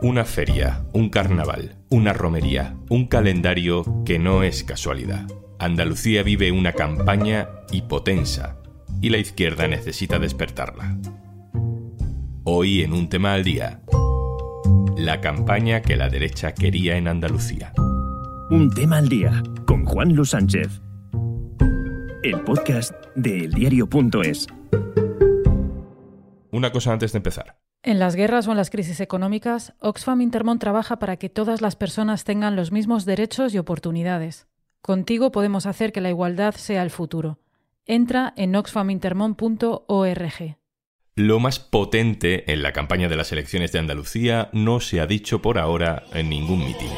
Una feria, un carnaval, una romería, un calendario que no es casualidad. Andalucía vive una campaña hipotensa y la izquierda necesita despertarla. Hoy en un tema al día, la campaña que la derecha quería en Andalucía. Un tema al día con Juan Luis Sánchez. El podcast de eldiario.es. Una cosa antes de empezar. En las guerras o en las crisis económicas, Oxfam Intermont trabaja para que todas las personas tengan los mismos derechos y oportunidades. Contigo podemos hacer que la igualdad sea el futuro. Entra en oxfamintermont.org. Lo más potente en la campaña de las elecciones de Andalucía no se ha dicho por ahora en ningún mitin.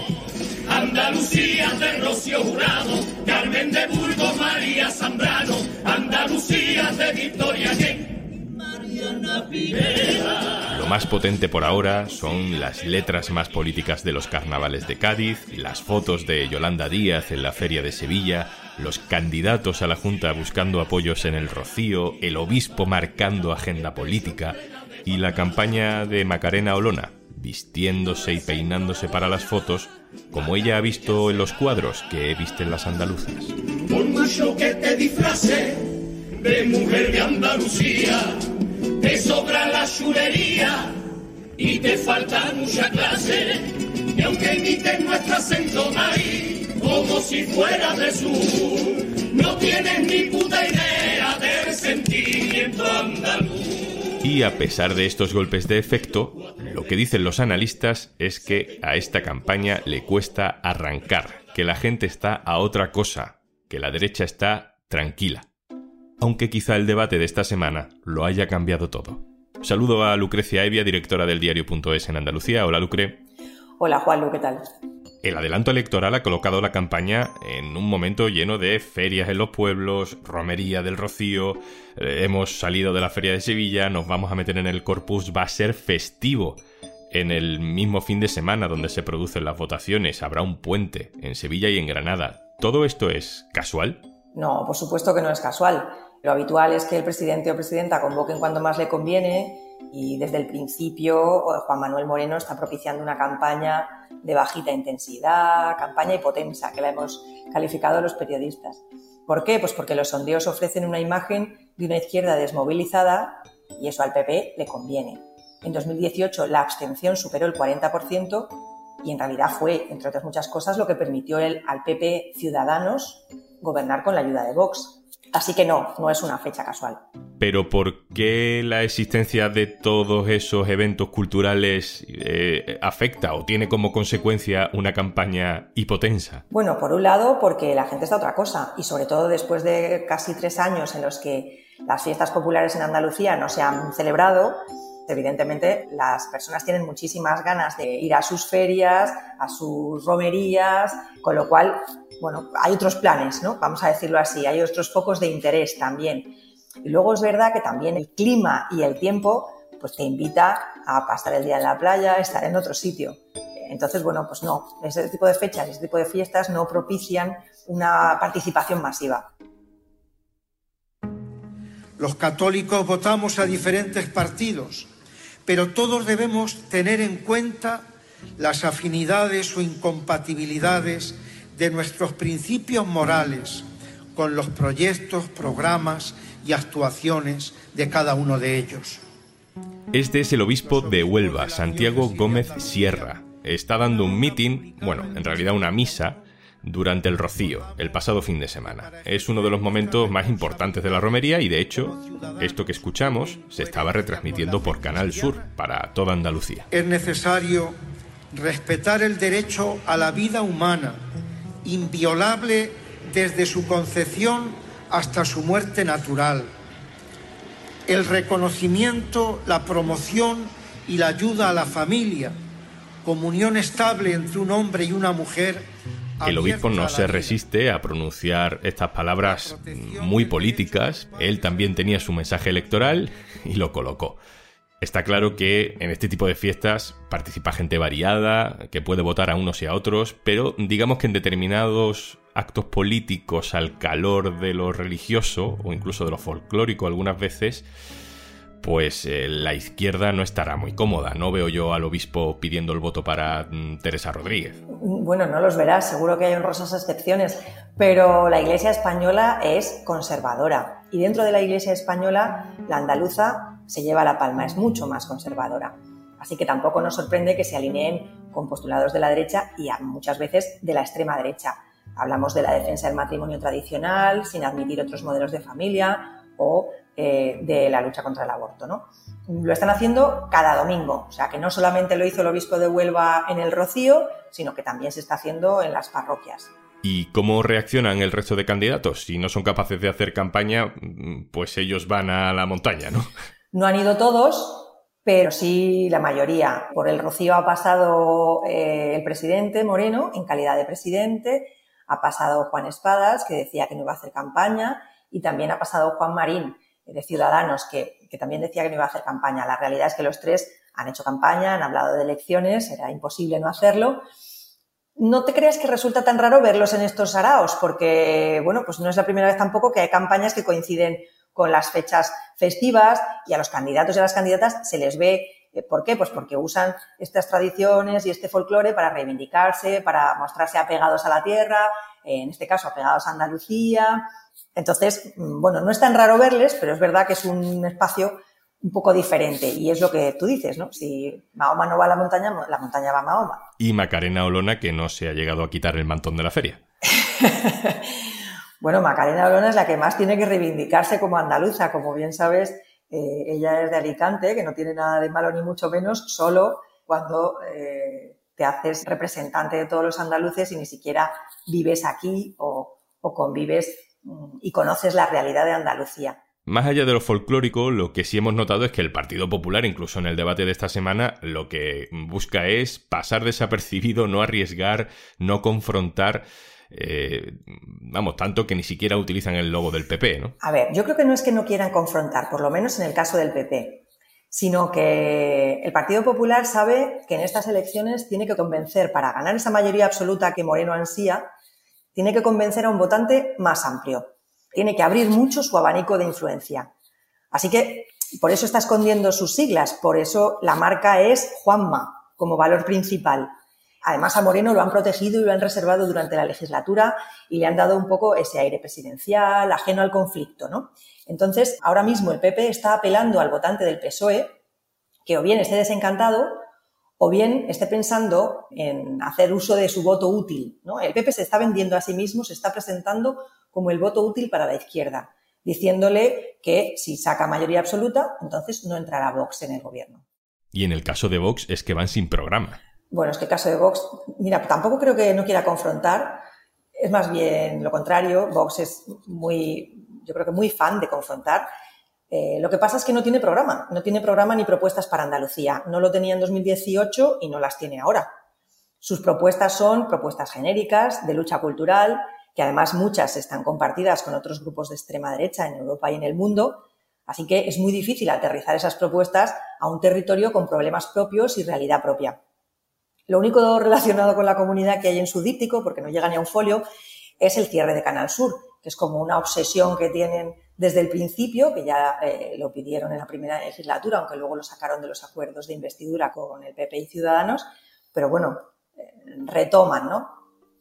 Andalucía de Rocío Jurado, Carmen de Burgos, María Zambrano, Andalucía de Victoria. Lo más potente por ahora son las letras más políticas de los carnavales de Cádiz, las fotos de Yolanda Díaz en la Feria de Sevilla, los candidatos a la Junta buscando apoyos en el Rocío, el obispo marcando agenda política y la campaña de Macarena Olona, vistiéndose y peinándose para las fotos, como ella ha visto en los cuadros que he visto en las andaluzas. Por que te de mujer de Andalucía, sobra la chulería y te falta mucha clase. Y aunque imites nuestro acento maíz, como si fuera de sur, no tienes ni puta idea del sentimiento andaluz. Y a pesar de estos golpes de efecto, lo que dicen los analistas es que a esta campaña le cuesta arrancar, que la gente está a otra cosa, que la derecha está tranquila. Aunque quizá el debate de esta semana lo haya cambiado todo. Saludo a Lucrecia Evia, directora del diario.es en Andalucía. Hola Lucre. Hola Juanlu, ¿qué tal? El adelanto electoral ha colocado la campaña en un momento lleno de ferias en los pueblos, romería del Rocío, eh, hemos salido de la feria de Sevilla, nos vamos a meter en el Corpus, va a ser festivo. En el mismo fin de semana donde se producen las votaciones habrá un puente en Sevilla y en Granada. ¿Todo esto es casual? No, por supuesto que no es casual. Lo habitual es que el presidente o presidenta convoquen cuando más le conviene y desde el principio Juan Manuel Moreno está propiciando una campaña de bajita intensidad, campaña hipotensa, que la hemos calificado los periodistas. ¿Por qué? Pues porque los sondeos ofrecen una imagen de una izquierda desmovilizada y eso al PP le conviene. En 2018 la abstención superó el 40% y en realidad fue, entre otras muchas cosas, lo que permitió el, al PP Ciudadanos gobernar con la ayuda de Vox. Así que no, no es una fecha casual. Pero ¿por qué la existencia de todos esos eventos culturales eh, afecta o tiene como consecuencia una campaña hipotensa? Bueno, por un lado porque la gente está otra cosa y sobre todo después de casi tres años en los que las fiestas populares en Andalucía no se han celebrado, evidentemente las personas tienen muchísimas ganas de ir a sus ferias, a sus romerías, con lo cual bueno, hay otros planes, ¿no? Vamos a decirlo así, hay otros focos de interés también. Y luego es verdad que también el clima y el tiempo pues te invita a pasar el día en la playa, estar en otro sitio. Entonces, bueno, pues no, ese tipo de fechas, ese tipo de fiestas no propician una participación masiva. Los católicos votamos a diferentes partidos, pero todos debemos tener en cuenta las afinidades o incompatibilidades de nuestros principios morales con los proyectos, programas y actuaciones de cada uno de ellos. Este es el obispo de Huelva, Santiago Gómez Sierra. Está dando un mitin, bueno, en realidad una misa, durante el Rocío, el pasado fin de semana. Es uno de los momentos más importantes de la romería y de hecho, esto que escuchamos se estaba retransmitiendo por Canal Sur para toda Andalucía. Es necesario respetar el derecho a la vida humana inviolable desde su concepción hasta su muerte natural. El reconocimiento, la promoción y la ayuda a la familia, comunión estable entre un hombre y una mujer. El obispo no se resiste a pronunciar estas palabras muy políticas. Él también tenía su mensaje electoral y lo colocó. Está claro que en este tipo de fiestas participa gente variada, que puede votar a unos y a otros, pero digamos que en determinados actos políticos al calor de lo religioso o incluso de lo folclórico algunas veces, pues eh, la izquierda no estará muy cómoda. No veo yo al obispo pidiendo el voto para mm, Teresa Rodríguez. Bueno, no los verás, seguro que hay honrosas excepciones, pero la Iglesia española es conservadora y dentro de la Iglesia española la andaluza se lleva la palma, es mucho más conservadora. Así que tampoco nos sorprende que se alineen con postulados de la derecha y muchas veces de la extrema derecha. Hablamos de la defensa del matrimonio tradicional, sin admitir otros modelos de familia o eh, de la lucha contra el aborto. ¿no? Lo están haciendo cada domingo, o sea que no solamente lo hizo el obispo de Huelva en el Rocío, sino que también se está haciendo en las parroquias. ¿Y cómo reaccionan el resto de candidatos? Si no son capaces de hacer campaña, pues ellos van a la montaña, ¿no? No han ido todos, pero sí la mayoría. Por el Rocío ha pasado eh, el presidente Moreno en calidad de presidente, ha pasado Juan Espadas, que decía que no iba a hacer campaña, y también ha pasado Juan Marín, de Ciudadanos, que, también decía que no iba a hacer campaña. La realidad es que los tres han hecho campaña, han hablado de elecciones, era imposible no hacerlo. No te creas que resulta tan raro verlos en estos araos, porque, bueno, pues no es la primera vez tampoco que hay campañas que coinciden con las fechas festivas y a los candidatos y a las candidatas se les ve ¿Por qué? Pues porque usan estas tradiciones y este folclore para reivindicarse, para mostrarse apegados a la tierra, en este caso apegados a Andalucía, entonces, mm, bueno, no es tan raro verles, pero es verdad que es un espacio un poco diferente y es lo que tú dices, ¿no? Si Mahoma no va a la montaña, la montaña va a Mahoma. Y Macarena Olona que no se ha llegado a quitar el mantón de la feria. bueno, Macarena Olona es la que más tiene que reivindicarse como andaluza, como bien sabes, eh, ella es de Alicante, que no tiene nada de malo ni mucho menos, solo cuando eh, te haces representante de todos los andaluces y ni siquiera vives aquí o, o convives y conoces la realidad de Andalucía. Más allá de lo folclórico, lo que sí hemos notado es que el Partido Popular, incluso en el debate de esta semana, lo que busca es pasar desapercibido, no arriesgar, no confrontar. Eh, vamos, tanto que ni siquiera utilizan el logo del PP, ¿no? A ver, yo creo que no es que no quieran confrontar, por lo menos en el caso del PP, sino que el Partido Popular sabe que en estas elecciones tiene que convencer para ganar esa mayoría absoluta que Moreno ansía, tiene que convencer a un votante más amplio. Tiene que abrir mucho su abanico de influencia. Así que por eso está escondiendo sus siglas, por eso la marca es Juanma como valor principal. Además, a Moreno lo han protegido y lo han reservado durante la legislatura y le han dado un poco ese aire presidencial, ajeno al conflicto, ¿no? Entonces, ahora mismo el PP está apelando al votante del PSOE que o bien esté desencantado o bien esté pensando en hacer uso de su voto útil. ¿no? El PP se está vendiendo a sí mismo, se está presentando como el voto útil para la izquierda, diciéndole que si saca mayoría absoluta, entonces no entrará Vox en el gobierno. Y en el caso de Vox es que van sin programa. Bueno, es que el caso de Vox, mira, tampoco creo que no quiera confrontar, es más bien lo contrario, Vox es muy, yo creo que muy fan de confrontar eh, lo que pasa es que no tiene programa, no tiene programa ni propuestas para Andalucía. No lo tenía en 2018 y no las tiene ahora. Sus propuestas son propuestas genéricas de lucha cultural, que además muchas están compartidas con otros grupos de extrema derecha en Europa y en el mundo. Así que es muy difícil aterrizar esas propuestas a un territorio con problemas propios y realidad propia. Lo único relacionado con la comunidad que hay en su díptico, porque no llega ni a un folio, es el cierre de Canal Sur, que es como una obsesión que tienen desde el principio, que ya eh, lo pidieron en la primera legislatura, aunque luego lo sacaron de los acuerdos de investidura con el PP y Ciudadanos, pero bueno, eh, retoman, ¿no?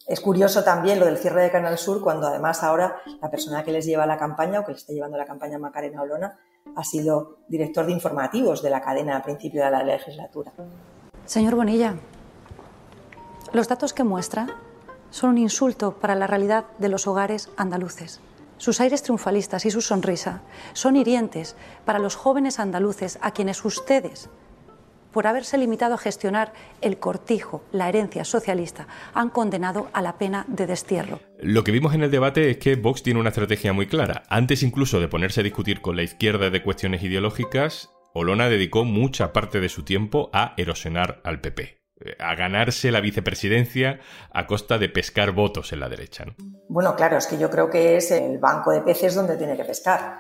Es curioso también lo del cierre de Canal Sur, cuando además ahora la persona que les lleva la campaña o que les está llevando la campaña Macarena Olona ha sido director de informativos de la cadena al principio de la legislatura. Señor Bonilla, los datos que muestra son un insulto para la realidad de los hogares andaluces. Sus aires triunfalistas y su sonrisa son hirientes para los jóvenes andaluces a quienes ustedes, por haberse limitado a gestionar el cortijo, la herencia socialista, han condenado a la pena de destierro. Lo que vimos en el debate es que Vox tiene una estrategia muy clara. Antes incluso de ponerse a discutir con la izquierda de cuestiones ideológicas, Olona dedicó mucha parte de su tiempo a erosionar al PP a ganarse la vicepresidencia a costa de pescar votos en la derecha. Bueno, claro, es que yo creo que es el banco de peces donde tiene que pescar.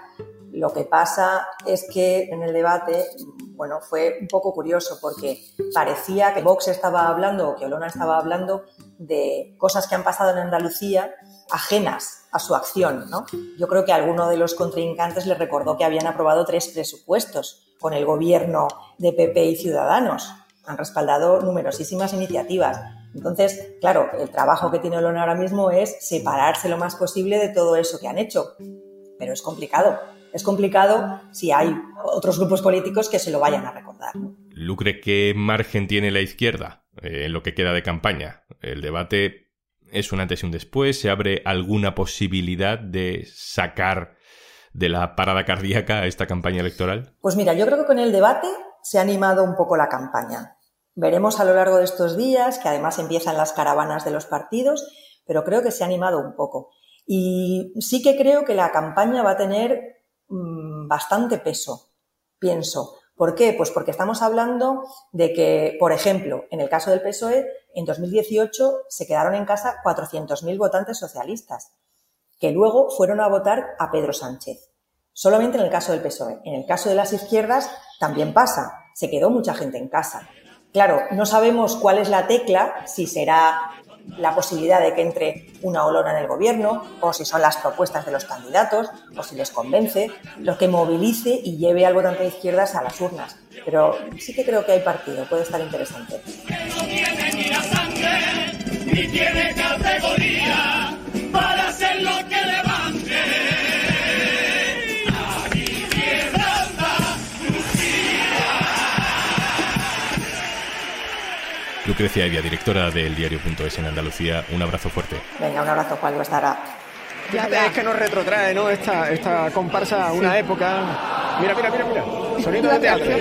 Lo que pasa es que en el debate, bueno, fue un poco curioso porque parecía que Vox estaba hablando o que Olona estaba hablando de cosas que han pasado en Andalucía ajenas a su acción, ¿no? Yo creo que alguno de los contrincantes le recordó que habían aprobado tres presupuestos con el gobierno de PP y Ciudadanos. Han respaldado numerosísimas iniciativas. Entonces, claro, el trabajo que tiene Olona ahora mismo es separarse lo más posible de todo eso que han hecho. Pero es complicado. Es complicado si hay otros grupos políticos que se lo vayan a recordar. Lucre, ¿qué margen tiene la izquierda eh, en lo que queda de campaña? El debate es un antes y un después. ¿Se abre alguna posibilidad de sacar de la parada cardíaca a esta campaña electoral? Pues mira, yo creo que con el debate se ha animado un poco la campaña. Veremos a lo largo de estos días, que además empiezan las caravanas de los partidos, pero creo que se ha animado un poco. Y sí que creo que la campaña va a tener mm, bastante peso, pienso. ¿Por qué? Pues porque estamos hablando de que, por ejemplo, en el caso del PSOE, en 2018 se quedaron en casa 400.000 votantes socialistas, que luego fueron a votar a Pedro Sánchez. Solamente en el caso del PSOE. En el caso de las izquierdas también pasa. Se quedó mucha gente en casa. Claro, no sabemos cuál es la tecla, si será la posibilidad de que entre una olona en el gobierno, o si son las propuestas de los candidatos, o si les convence, lo que movilice y lleve al votante de izquierdas a las urnas. Pero sí que creo que hay partido, puede estar interesante. para lo que Lucrecia Evia, directora del diario.es en Andalucía, un abrazo fuerte. Venga, un abrazo, Juan, lo estará. Fíjate, es que nos retrotrae, ¿no? Esta, esta comparsa a una época. Mira, mira, mira, mira. Sonido de teatro.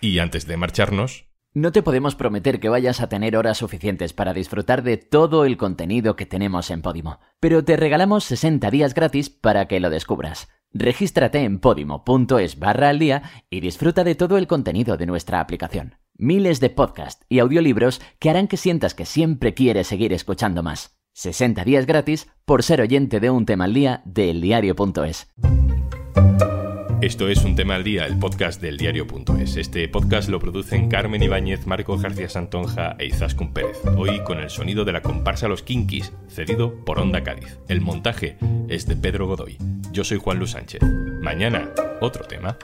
Y antes de marcharnos, no te podemos prometer que vayas a tener horas suficientes para disfrutar de todo el contenido que tenemos en Podimo, pero te regalamos 60 días gratis para que lo descubras. Regístrate en podimo.es barra al día y disfruta de todo el contenido de nuestra aplicación. Miles de podcasts y audiolibros que harán que sientas que siempre quieres seguir escuchando más. 60 días gratis por ser oyente de un tema al día de eldiario.es. Esto es Un Tema al Día, el podcast del diario.es. Este podcast lo producen Carmen Ibáñez, Marco García Santonja e Izaskun Pérez. Hoy con el sonido de la comparsa Los Kinkis, cedido por Onda Cádiz. El montaje es de Pedro Godoy. Yo soy Juan Luis Sánchez. Mañana, otro tema.